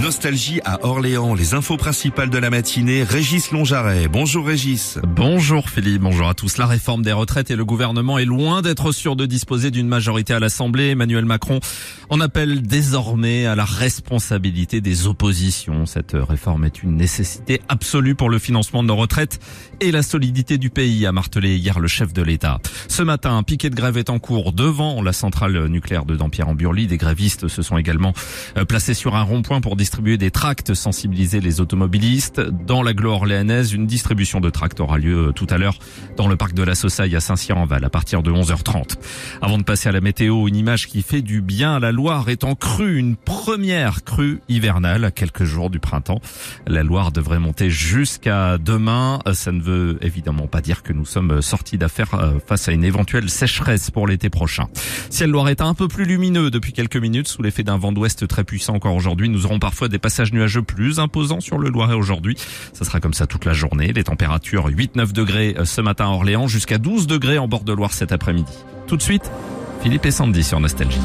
Nostalgie à Orléans, les infos principales de la matinée, Régis Longjaret. Bonjour Régis. Bonjour Philippe, bonjour à tous. La réforme des retraites et le gouvernement est loin d'être sûr de disposer d'une majorité à l'Assemblée. Emmanuel Macron en appelle désormais à la responsabilité des oppositions. Cette réforme est une nécessité absolue pour le financement de nos retraites et la solidité du pays, a martelé hier le chef de l'État. Ce matin, un piquet de grève est en cours devant la centrale nucléaire de Dampierre-en-Burly. Des grévistes se sont également euh, placés sur un rond-point pour distribuer des tracts, sensibiliser les automobilistes. Dans la gloire orléanaise, une distribution de tracts aura lieu euh, tout à l'heure dans le parc de la Saussaille à Saint-Cyr-en-Val à partir de 11h30. Avant de passer à la météo, une image qui fait du bien la Loire est en crue, une première crue hivernale à quelques jours du printemps. La Loire devrait monter jusqu'à demain. Ça ne veut évidemment pas dire que nous sommes sortis d'affaires euh, face à une éventuelle sécheresse pour l'été prochain. Ciel est un peu plus lumineux depuis quelques minutes sous l'effet d'un vent d'ouest très puissant encore aujourd'hui. Nous aurons parfois des passages nuageux plus imposants sur le Loiret aujourd'hui. Ça sera comme ça toute la journée. Les températures 8-9 degrés euh, ce matin à Orléans jusqu'à 12 degrés en bord de Loire cet après-midi. Tout de suite, Philippe et Sandy sur Nostalgie.